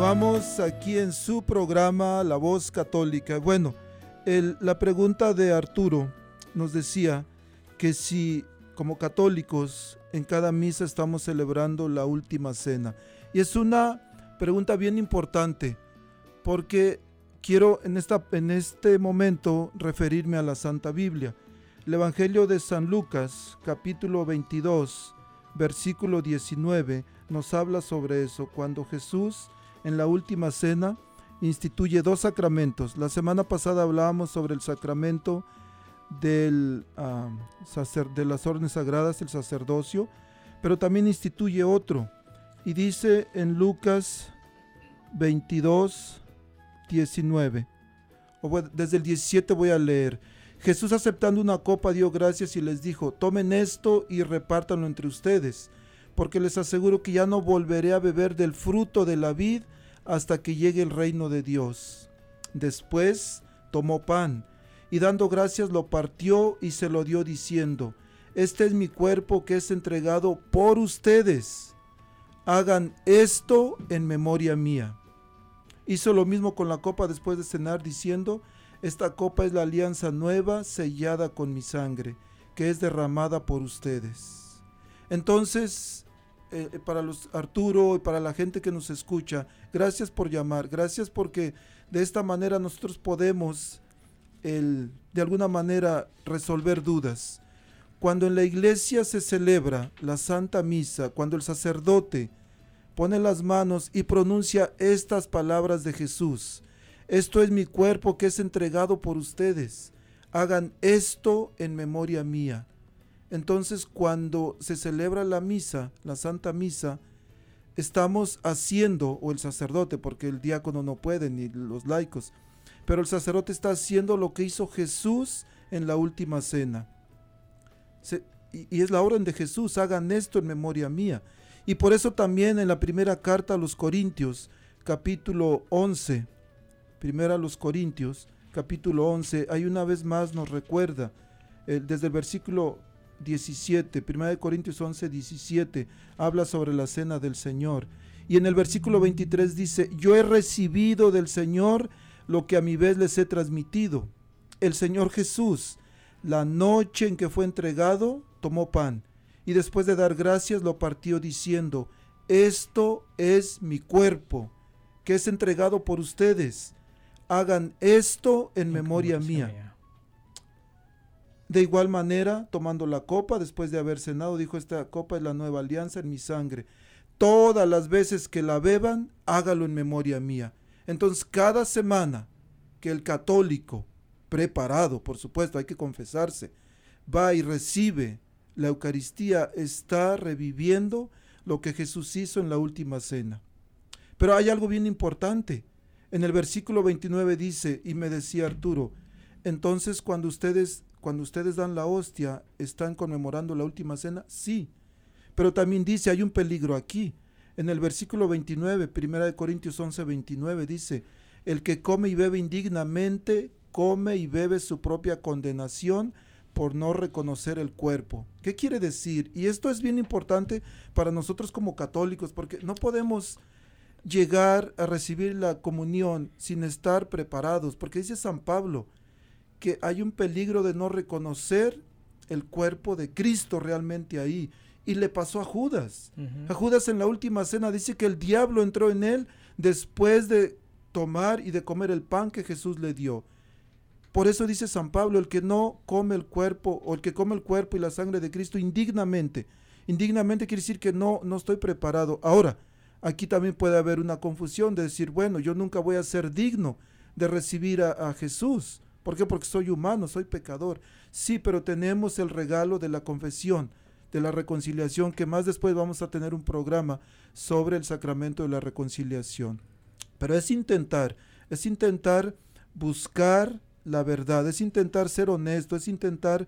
Speaker 1: Continuamos aquí en su programa La Voz Católica. Bueno, la pregunta de Arturo nos decía que si como católicos en cada misa estamos celebrando la última cena. Y es una pregunta bien importante porque quiero en, esta, en este momento referirme a la Santa Biblia. El Evangelio de San Lucas, capítulo 22, versículo 19, nos habla sobre eso, cuando Jesús en la última cena instituye dos sacramentos. La semana pasada hablábamos sobre el sacramento del, ah, de las órdenes sagradas, el sacerdocio, pero también instituye otro. Y dice en Lucas 22, 19, o bueno, desde el 17 voy a leer. Jesús aceptando una copa dio gracias y les dijo, tomen esto y repártanlo entre ustedes, porque les aseguro que ya no volveré a beber del fruto de la vid hasta que llegue el reino de Dios. Después tomó pan y dando gracias lo partió y se lo dio diciendo, este es mi cuerpo que es entregado por ustedes. Hagan esto en memoria mía. Hizo lo mismo con la copa después de cenar diciendo, esta copa es la alianza nueva sellada con mi sangre, que es derramada por ustedes. Entonces, eh, eh, para los Arturo y para la gente que nos escucha, gracias por llamar, gracias porque de esta manera nosotros podemos de alguna manera resolver dudas. Cuando en la iglesia se celebra la Santa Misa, cuando el sacerdote pone las manos y pronuncia estas palabras de Jesús, esto es mi cuerpo que es entregado por ustedes, hagan esto en memoria mía. Entonces cuando se celebra la misa, la Santa Misa, estamos haciendo, o el sacerdote, porque el diácono no puede, ni los laicos, pero el sacerdote está haciendo lo que hizo Jesús en la última cena. Y, es la orden de Jesús, hagan esto en memoria mía. Y por eso también en la primera carta a los Corintios, capítulo 11, primera a los Corintios, capítulo 11, hay una vez más nos recuerda, desde el versículo 17, primera de Corintios 11, 17, habla sobre la cena del Señor. Y en el versículo 23 dice, yo he recibido del Señor lo que a mi vez les he transmitido. El Señor Jesús, la noche en que fue entregado, tomó pan y después de dar gracias lo partió diciendo, esto es mi cuerpo, que es entregado por ustedes. Hagan esto en memoria mía. De igual manera, tomando la copa, después de haber cenado, dijo, esta copa es la nueva alianza en mi sangre. Todas las veces que la beban, hágalo en memoria mía. Entonces, cada semana que el católico, preparado, por supuesto, hay que confesarse, va y recibe la Eucaristía, está reviviendo lo que Jesús hizo en la última cena. Pero hay algo bien importante. En el versículo 29 dice, y me decía Arturo, entonces cuando ustedes, cuando ustedes dan la hostia, ¿están conmemorando la última cena? Sí. Pero también dice, hay un peligro aquí. En el versículo 29, primera de Corintios 11, 29, dice, el que come y bebe indignamente, come y bebe su propia condenación por no reconocer el cuerpo. ¿Qué quiere decir? Y esto es bien importante para nosotros como católicos, porque no podemos llegar a recibir la comunión sin estar preparados, porque dice San Pablo que hay un peligro de no reconocer el cuerpo de Cristo realmente ahí. Y le pasó a Judas. A Judas en la última cena dice que el diablo entró en él después de tomar y de comer el pan que Jesús le dio. Por eso dice San Pablo, el que no come el cuerpo o el que come el cuerpo y la sangre de Cristo indignamente. Indignamente quiere decir que no, no estoy preparado. Ahora, aquí también puede haber una confusión de decir, bueno, yo nunca voy a ser digno de recibir a, a Jesús. ¿Por qué? Porque soy humano, soy pecador. Sí, pero tenemos el regalo de la confesión, de la reconciliación, que más después vamos a tener un programa sobre el sacramento de la reconciliación. Pero es intentar, es intentar buscar la verdad, es intentar ser honesto, es intentar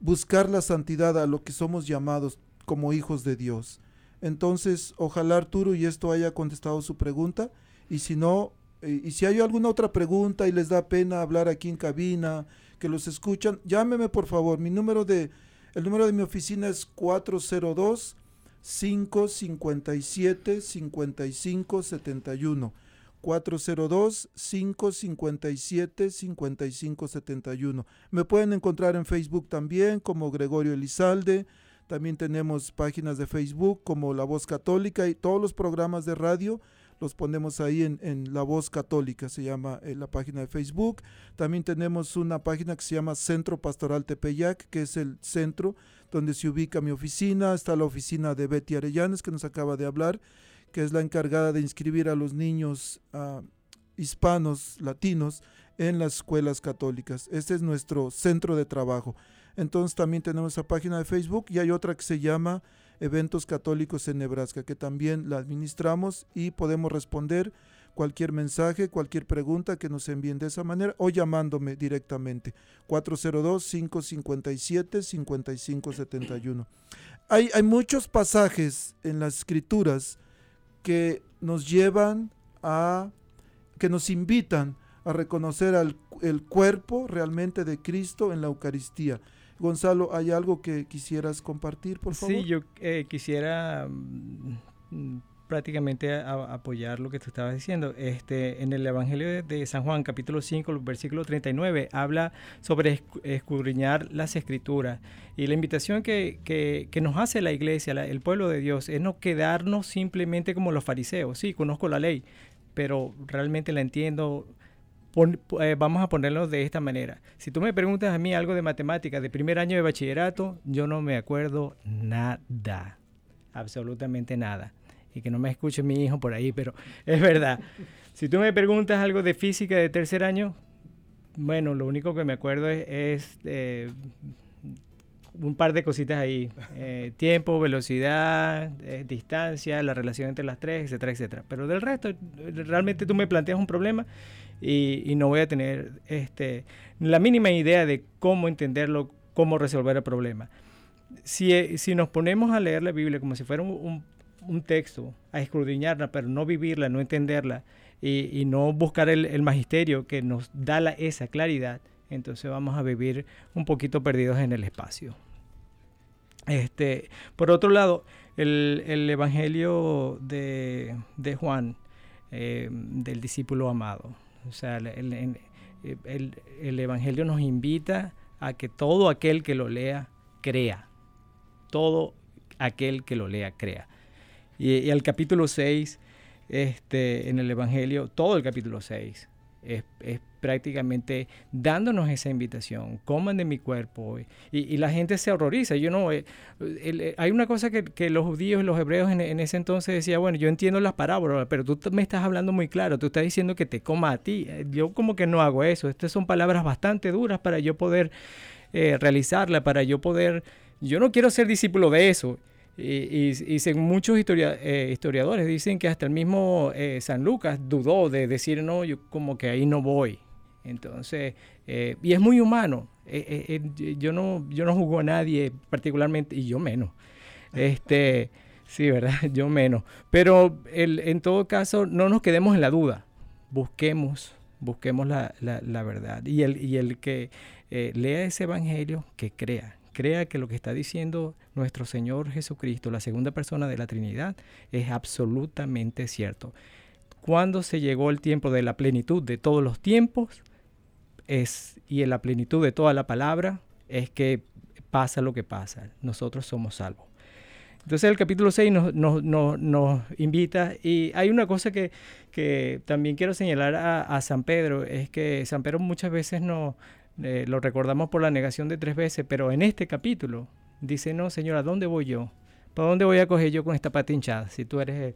Speaker 1: buscar la santidad a lo que somos llamados como hijos de Dios. Entonces, ojalá Arturo y esto haya contestado su pregunta y si no, eh, y si hay alguna otra pregunta y les da pena hablar aquí en cabina, que los escuchan, llámeme por favor. Mi número de el número de mi oficina es 402 557 5571. 402-557-5571. Me pueden encontrar en Facebook también como Gregorio Elizalde. También tenemos páginas de Facebook como La Voz Católica y todos los programas de radio los ponemos ahí en, La Voz Católica, se llama eh, la página de Facebook. También tenemos una página que se llama Centro Pastoral Tepeyac, que es el centro donde se ubica mi oficina. Está la oficina de Betty Arellanes, que nos acaba de hablar que es la encargada de inscribir a los niños ah, hispanos, latinos, en las escuelas católicas. Este es nuestro centro de trabajo. Entonces también tenemos esa página de Facebook y hay otra que se llama Eventos Católicos en Nebraska, que también la administramos y podemos responder cualquier mensaje, cualquier pregunta que nos envíen de esa manera o llamándome directamente 402-557-5571. Hay, hay muchos pasajes en las escrituras que nos llevan a, que nos invitan a reconocer al, el cuerpo realmente de Cristo en la Eucaristía. Gonzalo, ¿hay algo que quisieras compartir, por favor?
Speaker 4: Sí, yo eh, quisiera mm, prácticamente apoyar lo que tú estabas diciendo. Este, en el Evangelio de, San Juan, capítulo 5, versículo 39, habla sobre escudriñar las escrituras. Y la invitación que, que, nos hace la iglesia, el pueblo de Dios, es no quedarnos simplemente como los fariseos. Sí, conozco la ley, pero realmente la entiendo. Eh, vamos a ponerlo de esta manera. Si tú me preguntas a mí algo de matemáticas de primer año de bachillerato, yo no me acuerdo nada, absolutamente nada y que no me escuche mi hijo por ahí, pero es verdad. Si tú me preguntas algo de física de tercer año, bueno, lo único que me acuerdo es, eh, un par de cositas ahí. Eh, tiempo, velocidad, distancia, la relación entre las tres, etcétera, etcétera. Pero del resto, realmente tú me planteas un problema y, no voy a tener este, la mínima idea de cómo entenderlo, cómo resolver el problema. Si, si nos ponemos a leer la Biblia como si fuera un un texto, a escudriñarla, pero no vivirla, no entenderla y, no buscar el, magisterio que nos da esa claridad, entonces vamos a vivir un poquito perdidos en el espacio. Este, por otro lado, el, Evangelio de, Juan, eh, del discípulo amado. O sea, el, el, Evangelio nos invita a que todo aquel que lo lea crea. Todo aquel que lo lea crea. Y, al capítulo 6, este, en el Evangelio, todo el capítulo 6, es, prácticamente dándonos esa invitación, coman de mi cuerpo. Y, la gente se horroriza. Yo no, eh, eh, hay una cosa que, los judíos y los hebreos en, ese entonces decían, bueno, yo entiendo las parábolas, pero tú me estás hablando muy claro, tú estás diciendo que te coma a ti. Yo como que no hago eso. Estas son palabras bastante duras para yo poder eh, realizarla para yo poder, yo no quiero ser discípulo de eso. Y, según muchos eh, historiadores dicen que hasta el mismo eh, San Lucas dudó de decir, no, yo como que ahí no voy. Entonces, y es muy humano. yo, no, yo no a nadie particularmente, y yo menos. Este, sí, ¿verdad? Yo menos. Pero el, en todo caso, no nos quedemos en la duda. Busquemos, busquemos la, la, verdad. Y el, y el que eh, lea ese evangelio, que crea, crea que lo que está diciendo nuestro Señor Jesucristo, la segunda persona de la Trinidad, es absolutamente cierto. Cuando se llegó el tiempo de la plenitud de todos los tiempos, es, y en la plenitud de toda la palabra, es que pasa lo que pasa. Nosotros somos salvos. Entonces el capítulo 6 nos, nos, invita y hay una cosa que, que también quiero señalar a, San Pedro, es que San Pedro muchas veces no, eh, lo recordamos por la negación de tres veces, pero en este capítulo dice, no, Señor, ¿a dónde voy yo? ¿Para dónde voy a coger yo con esta pata hinchada? Si tú eres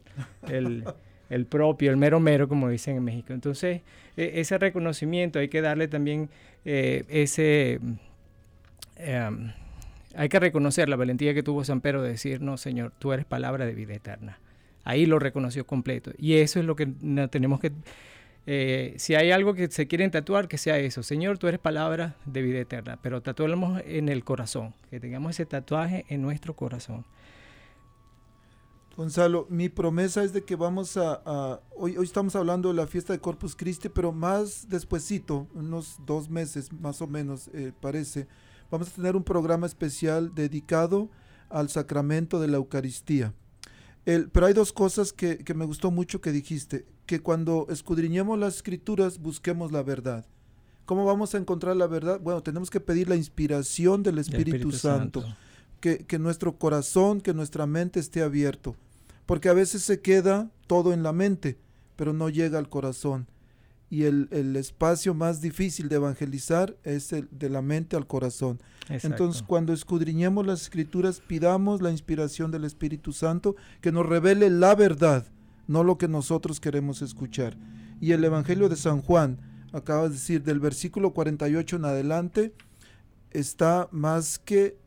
Speaker 4: el, el, propio, el mero mero, como dicen en México. Entonces, e, ese reconocimiento hay que darle también eh, ese... Em, hay que reconocer la valentía que tuvo San Pedro de decir, no, Señor, tú eres palabra de vida eterna. Ahí lo reconoció completo. Y eso es lo que tenemos que... Eh, si hay algo que se quieren tatuar, que sea eso. Señor, tú eres palabra de vida eterna. Pero tatuemos en el corazón. Que tengamos ese tatuaje en nuestro corazón.
Speaker 1: Gonzalo, mi promesa es de que vamos a, hoy, hoy estamos hablando de la fiesta de Corpus Christi, pero más despuesito, unos dos meses más o menos, eh, parece, vamos a tener un programa especial dedicado al sacramento de la Eucaristía. pero hay dos cosas que, que, me gustó mucho que dijiste, que cuando escudriñemos las escrituras busquemos la verdad. ¿Cómo vamos a encontrar la verdad? Bueno, tenemos que pedir la inspiración del Espíritu, Santo, Que, que nuestro corazón, que nuestra mente esté abierto, porque a veces se queda todo en la mente, pero no llega al corazón y el, el, espacio más difícil de evangelizar es el de la mente al corazón. Entonces, cuando escudriñemos las escrituras, pidamos la inspiración del Espíritu Santo que nos revele la verdad, no lo que nosotros queremos escuchar. Y el Evangelio de San Juan, acaba de decir, del versículo 48 en adelante, está más que...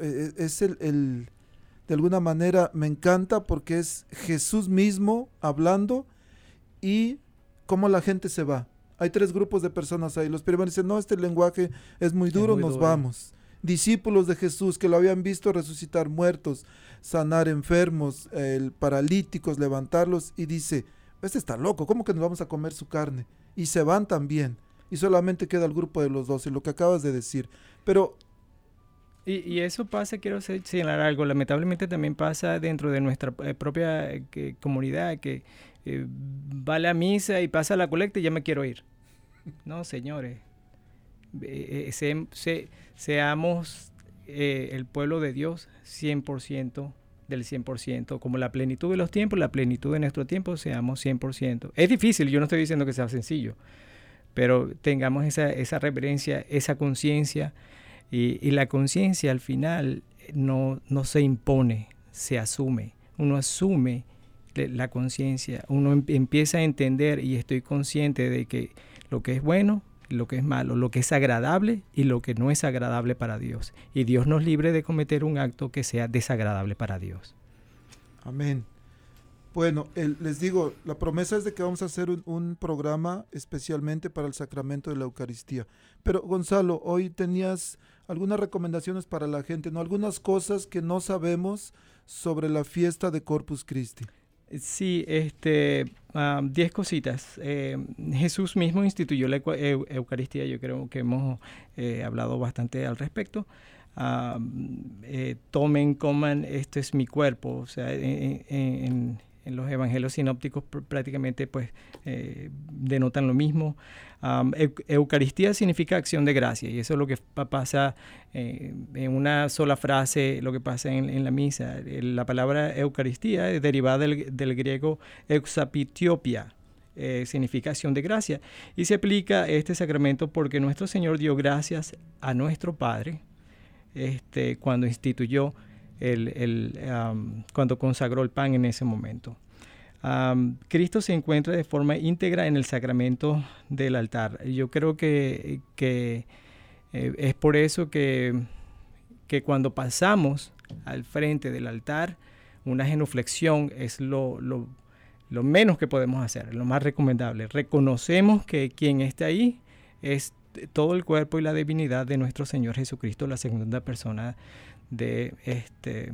Speaker 1: E, e, es el, el de alguna manera me encanta porque es Jesús mismo hablando y cómo la gente se va. Hay tres grupos de personas ahí. Los primeros dicen, no, este lenguaje es muy duro, nos vamos. Discípulos de Jesús que lo habían visto resucitar muertos, sanar enfermos, paralíticos, levantarlos, y dice, este está loco, ¿cómo que nos vamos a comer su carne? Y se van también. Y solamente queda el grupo de los doce, lo que acabas de decir. Pero
Speaker 4: y, eso pasa, quiero señalar algo, lamentablemente también pasa dentro de nuestra eh, propia eh, comunidad, que eh, va la misa y pasa la colecta y ya me quiero ir. No, señores. Seamos el pueblo de Dios 100% del 100%, como la plenitud de los tiempos, la plenitud de nuestro tiempo, seamos 100%. Es difícil, yo no estoy diciendo que sea sencillo, pero tengamos esa, esa reverencia, esa conciencia, y, y, la conciencia al final no, no se impone, se asume. Uno asume la conciencia, uno em, empieza a entender y estoy consciente de que lo que es bueno, lo que es malo, lo que es agradable y lo que no es agradable para Dios. Y Dios nos libre de cometer un acto que sea desagradable para Dios.
Speaker 1: Amén. Bueno, les digo, la promesa es de que vamos a hacer un, programa especialmente para el sacramento de la Eucaristía. Pero Gonzalo, hoy tenías algunas recomendaciones para la gente, ¿no? Algunas cosas que no sabemos sobre la fiesta de Corpus Christi.
Speaker 4: Sí, este, diez cositas. Eh, Jesús mismo instituyó la Eucaristía, yo creo que hemos eh, hablado bastante al respecto. Eh, tomen, coman, este es mi cuerpo. O sea, en, en los evangelios sinópticos prácticamente pues eh, denotan lo mismo. Eucaristía significa acción de gracia y eso es lo que pasa eh, en una sola frase, lo que pasa en, la misa. La palabra Eucaristía es derivada del, griego exapitiopia, eh, significa acción de gracia y se aplica este sacramento porque nuestro Señor dio gracias a nuestro Padre este, cuando instituyó el, cuando consagró el pan en ese momento. Cristo se encuentra de forma íntegra en el sacramento del altar. Yo creo que, Eh, es por eso que, cuando pasamos al frente del altar, una genuflexión es lo, lo, lo menos que podemos hacer, lo más recomendable. Reconocemos que quien está ahí es todo el cuerpo y la divinidad de nuestro Señor Jesucristo, la segunda persona de este,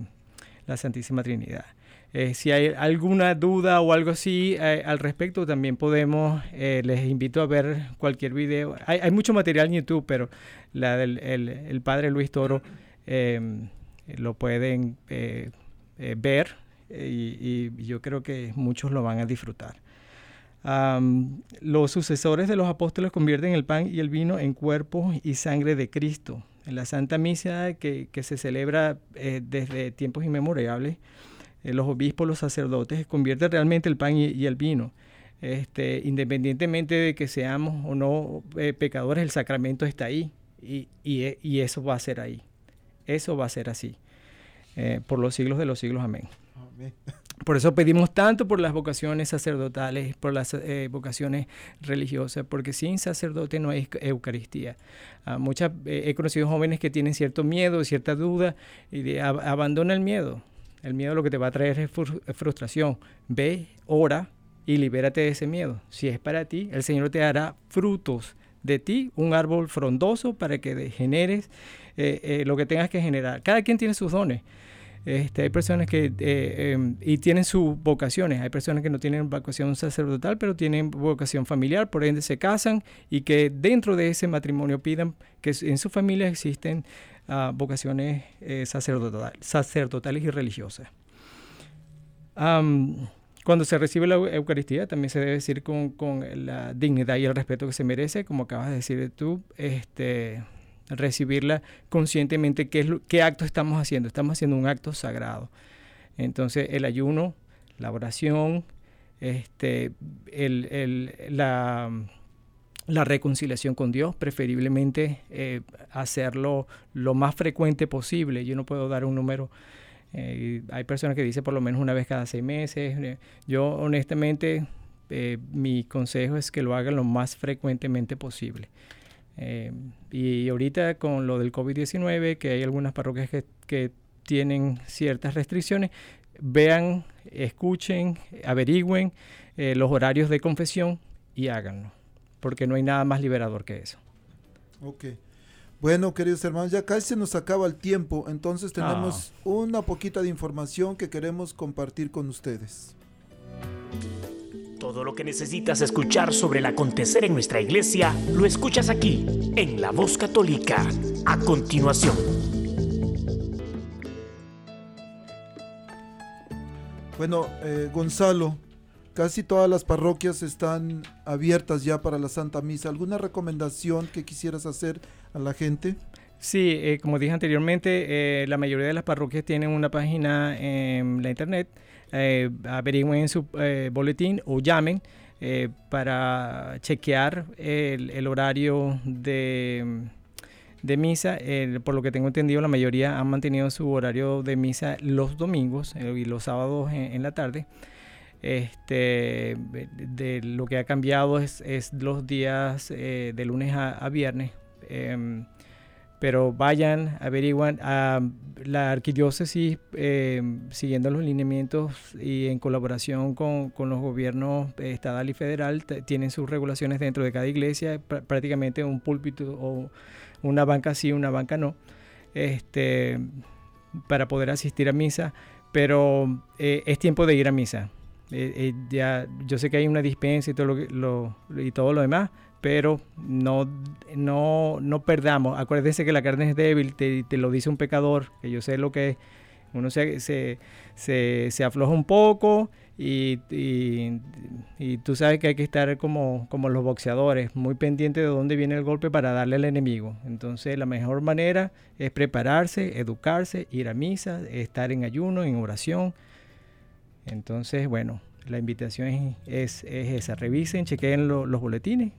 Speaker 4: la Santísima Trinidad. Eh, si hay alguna duda o algo así eh, al respecto, también podemos, eh, les invito a ver cualquier video. Hay, mucho material en YouTube, pero la del el, padre Luis Toro em, lo pueden ver y, yo creo que muchos lo van a disfrutar. los sucesores de los apóstoles convierten el pan y el vino en cuerpo y sangre de Cristo. La Santa Misa que, se celebra desde tiempos inmemorables, eh, los obispos, los sacerdotes, convierten realmente el pan y, el vino. Este, independientemente de que seamos o no eh, pecadores, el sacramento está ahí y, y, eso va a ser ahí. Eso va a ser así. Eh, por los siglos de los siglos. Amén. Por eso pedimos tanto por las vocaciones sacerdotales, por las vocaciones religiosas, porque sin sacerdote no hay Eucaristía. Ah, muchas, he conocido jóvenes que tienen cierto miedo, cierta duda, y abandona el miedo. El miedo lo que te va a traer es frustración. Ve, ora y libérate de ese miedo. Si es para ti, el Señor te dará frutos de ti, un árbol frondoso para que generes eh, eh, lo que tengas que generar. Cada quien tiene sus dones. Este, hay personas que eh, em, y tienen sus vocaciones. Hay personas que no tienen vocación sacerdotal, pero tienen vocación familiar, por ende se casan y que dentro de ese matrimonio pidan que en su familia existen vocaciones eh, sacerdotales y religiosas. cuando se recibe la Eucaristía, también se debe decir con, la dignidad y el respeto que se merece, como acabas de decir tú, este, recibirla conscientemente, qué, acto estamos haciendo. Estamos haciendo un acto sagrado. Entonces, el ayuno, la oración, este, el, la la reconciliación con Dios, preferiblemente eh, hacerlo lo más frecuente posible. Yo no puedo dar un número. Eh, hay personas que dicen por lo menos una vez cada seis meses. Eh, yo honestamente, mi consejo es que lo hagan lo más frecuentemente posible. Y ahorita con lo del COVID-19, que hay algunas parroquias que, que tienen ciertas restricciones, vean, escuchen, averigüen los horarios de confesión y háganlo porque no hay nada más liberador que eso.
Speaker 1: Ok. Bueno, queridos hermanos, ya casi se nos acaba el tiempo, entonces tenemos ah. una poquita de información que queremos compartir con ustedes.
Speaker 2: Todo lo que necesitas escuchar sobre el acontecer en nuestra iglesia, lo escuchas aquí, en La Voz Católica, a continuación.
Speaker 1: Bueno, eh, Gonzalo, Casi todas las parroquias están abiertas ya para la Santa Misa. ¿Alguna recomendación que quisieras hacer a la gente?
Speaker 4: Sí, eh, como dije anteriormente, eh, la mayoría de las parroquias tienen una página en la internet. Eh, averigüen su eh, boletín o llamen para chequear el, horario de, misa. por lo que tengo entendido, la mayoría han mantenido su horario de misa los domingos y los sábados en la tarde. Este, de lo que ha cambiado es, los días eh, de lunes a, viernes. Em, pero vayan, averiguan. a la arquidiócesis, em, siguiendo los lineamientos y en colaboración con, los gobiernos estatal y federal, tienen sus regulaciones dentro de cada iglesia, prácticamente un púlpito o una banca sí, una banca no, este, para poder asistir a misa. Pero eh, es tiempo de ir a misa eh, eh, ya, yo sé que hay una dispensa y todo lo, y todo lo demás, pero no, no, no perdamos. Acuérdense que la carne es débil, te, te, lo dice un pecador, que yo sé lo que es. Uno se, se, se, afloja un poco y, y, tú sabes que hay que estar como, como los boxeadores, muy pendiente de dónde viene el golpe para darle al enemigo. Entonces la mejor manera es prepararse, educarse, ir a misa, estar en ayuno, en oración entonces, bueno, la invitación es, esa. Revisen, chequen los boletines.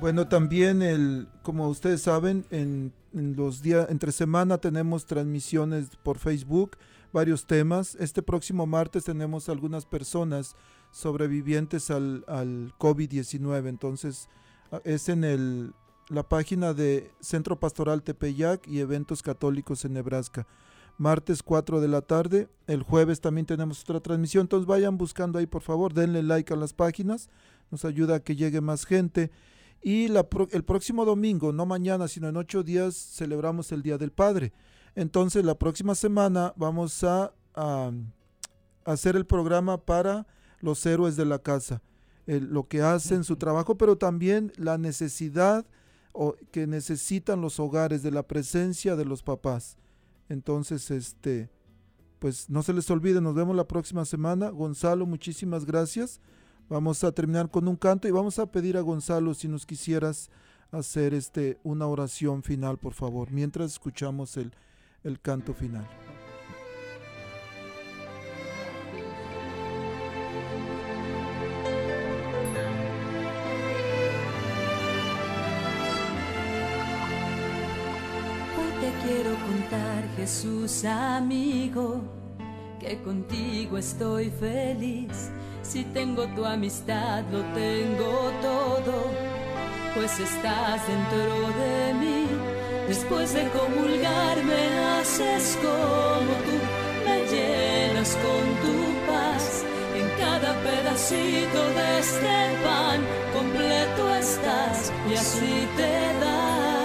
Speaker 1: Bueno, también, el, como ustedes saben, en, los días, entre semana tenemos transmisiones por Facebook, varios temas. Este próximo martes tenemos algunas personas sobrevivientes al, al COVID-19. Entonces, es en el la página de Centro Pastoral Tepeyac y Eventos Católicos en Nebraska. Martes 4 de la tarde, el jueves también tenemos otra transmisión, entonces vayan buscando ahí por favor, denle like a las páginas, nos ayuda a que llegue más gente. Y la el próximo domingo, no mañana, sino en ocho días, celebramos el Día del Padre. Entonces la próxima semana vamos a, a hacer el programa para los héroes de la casa, lo que hacen, su trabajo, pero también la necesidad o, que necesitan los hogares de la presencia de los papás. Entonces, este, pues no se les olvide, nos vemos la próxima semana. Gonzalo, muchísimas gracias. Vamos a terminar con un canto y vamos a pedir a Gonzalo si nos quisieras hacer este una oración final, por favor, mientras escuchamos el, el canto final.
Speaker 9: quiero contar, Jesús amigo, que contigo estoy feliz. Si tengo tu amistad, lo tengo todo, pues estás dentro de mí. Después de comulgar me haces como tú, me llenas con tu paz. En cada pedacito de este pan completo estás y así te das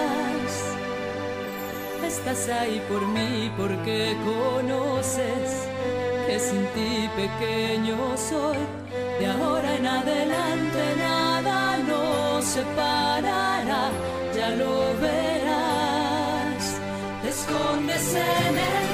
Speaker 9: estás ahí por mí porque conoces que sin ti pequeño soy. De ahora en adelante nada nos separará, ya lo verás. Te escondes en el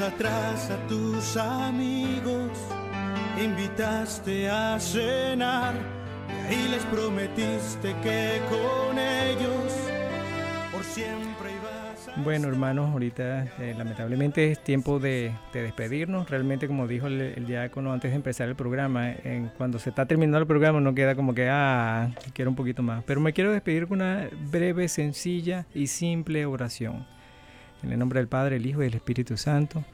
Speaker 8: atrás a tus amigos, invitaste a cenar y ahí les prometiste que con ellos por siempre ibas a
Speaker 4: Bueno, hermanos, ahorita eh, lamentablemente es tiempo de, despedirnos. Realmente, como dijo el, diácono antes de empezar el programa, en, cuando se está terminando el programa no queda como que, ah, quiero un poquito más. Pero me quiero despedir con una breve, sencilla y simple oración. En el nombre del Padre, el Hijo y el Espíritu Santo.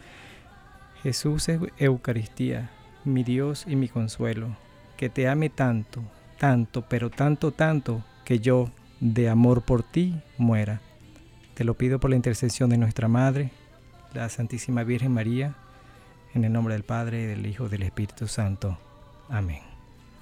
Speaker 4: Jesús es Eucaristía, mi Dios y mi consuelo. Que te ame tanto, tanto, pero tanto, tanto, que yo, de amor por ti, muera. Te lo pido por la intercesión de nuestra Madre, la Santísima Virgen María, en el nombre del Padre, del Hijo y del Espíritu Santo. Amén.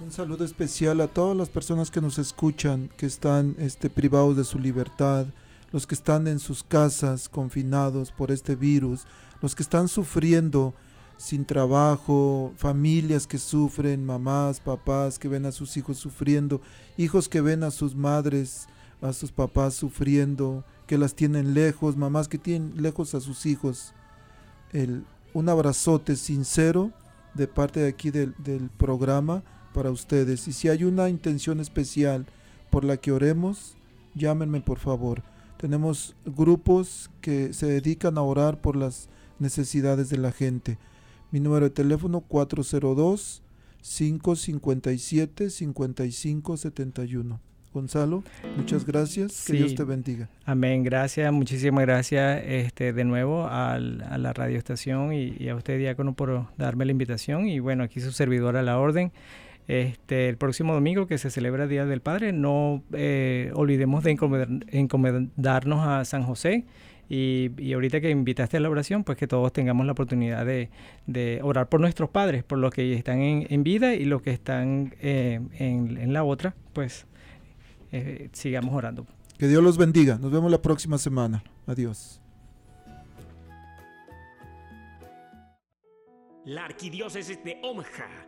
Speaker 1: Un saludo especial a todas las personas que nos escuchan, que están este, privados de su libertad, los que están en sus casas confinados por este virus, los que están sufriendo sin trabajo, familias que sufren, mamás, papás que ven a sus hijos sufriendo, hijos que ven a sus madres, a sus papás sufriendo, que las tienen lejos, mamás que tienen lejos a sus hijos. El, un abrazote sincero de parte de aquí del, del programa para ustedes. Y si hay una intención especial por la que oremos, llámenme por favor. Tenemos grupos que se dedican a orar por las necesidades de la gente. Mi número de teléfono 402 557 5571. Gonzalo, muchas gracias. Que Dios te bendiga.
Speaker 4: Amén. Gracias, muchísimas gracias este, de nuevo a la radioestación y, y, a usted, Diácono, por darme la invitación. Y bueno, aquí su servidor a la orden. Este, el próximo domingo que se celebra el Día del Padre, no eh, olvidemos de encomendarnos a San José. Y, ahorita que invitaste a la oración, pues que todos tengamos la oportunidad de, orar por nuestros padres, por los que están en, vida y los que están eh, en, la otra, pues eh, sigamos orando.
Speaker 1: Que Dios los bendiga. Nos vemos la próxima semana. Adiós.
Speaker 2: La arquidiócesis de Omaha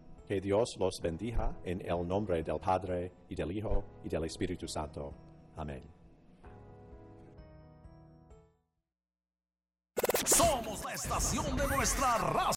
Speaker 10: Que Dios los bendiga en el nombre del Padre y del Hijo y del Espíritu Santo. Amén.
Speaker 11: Somos la estación de nuestra raza.